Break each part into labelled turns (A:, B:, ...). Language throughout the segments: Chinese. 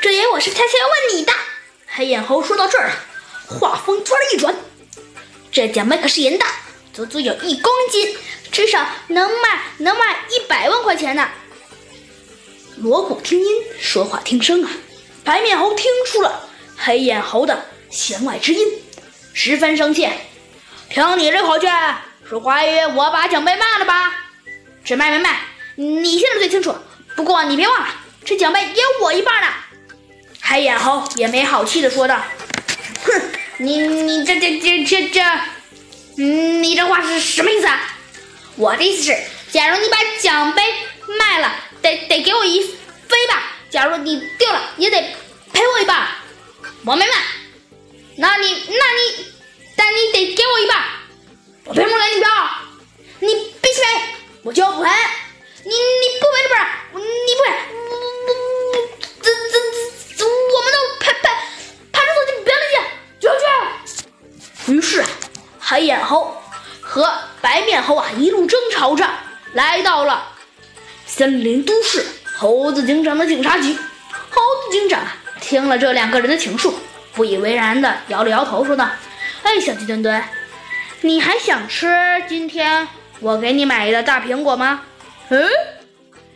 A: 这也我是悄悄问你的。黑眼猴说到这儿，话锋突然一转，这奖杯可是银的，足足有一公斤，至少能卖能卖一百万块钱呢。锣鼓听音，说话听声啊！白面猴听出了黑眼猴的弦外之音，十分生气。听你这口气，是怀疑我把奖杯卖了吧？这卖没卖，你现在最清楚。不过你别忘了，这奖杯也有我一半呢。黑眼猴也没好气的说道：“哼，你你这这这这这，你这话是什么意思啊？我的意思是，假如你把奖杯卖了，得得给我一飞吧。假如你丢了，也得赔我一半。我没卖，那你那你，但你得给我一半。我凭什么给你票？你必须赔，我就不赔。你你不赔这本，你不赔，于是啊，黑眼猴和白面猴啊一路争吵着来到了森林都市猴子警长的警察局。猴子警长啊听了这两个人的请述，不以为然的摇了摇头，说道：“哎，小鸡墩墩，你还想吃今天我给你买的大苹果吗？”嗯，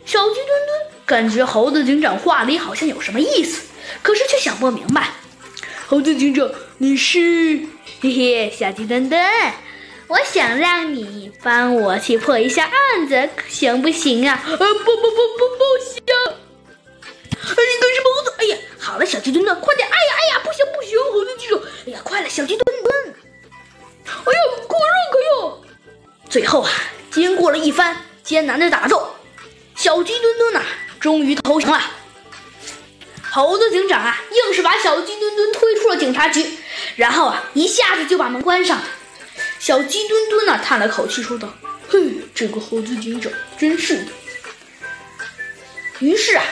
A: 小鸡墩墩感觉猴子警长话里好像有什么意思，可是却想不明白。猴子警长，你是？嘿嘿，小鸡墩墩，我想让你帮我去破一下案子，行不行啊？呃，不不不不不行！哎，你干什么，猴子？哎呀，好了，小鸡墩墩，快点！哎呀哎呀，不行不行，猴子警长！哎呀，快了，小鸡墩墩！哎呀，可热可哟！最后啊，经过了一番。艰难的打斗，小鸡墩墩呐，终于投降了。猴子警长啊，硬是把小鸡墩墩推出了警察局，然后啊，一下子就把门关上了。小鸡墩墩呢，叹了口气说道：“嘿，这个猴子警长真是的。”于是啊，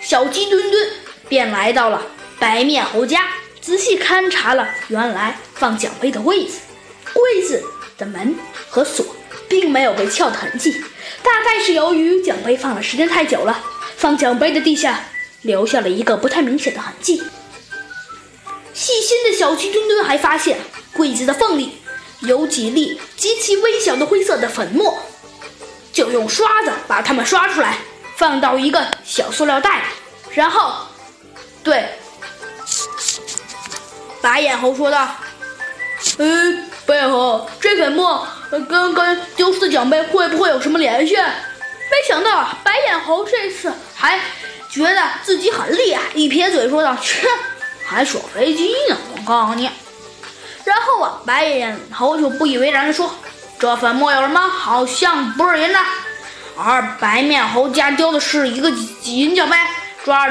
A: 小鸡墩墩便来到了白面猴家，仔细勘察了原来放奖杯的位子，柜子的门和锁并没有被撬的痕迹。大概是由于奖杯放的时间太久了，放奖杯的地下留下了一个不太明显的痕迹。细心的小鸡墩墩还发现柜子的缝里有几粒极其微小的灰色的粉末，就用刷子把它们刷出来，放到一个小塑料袋里，然后对白眼猴说道：“嗯，白眼猴，这粉末。”跟跟丢失的奖杯会不会有什么联系？没想到白眼猴这次还觉得自己很厉害，一撇嘴说道：“切，还耍飞机呢！我告诉你。”然后啊，白眼猴就不以为然的说：“这粉末有什么？好像不是银的。而白面猴家丢的是一个银角杯，抓着。”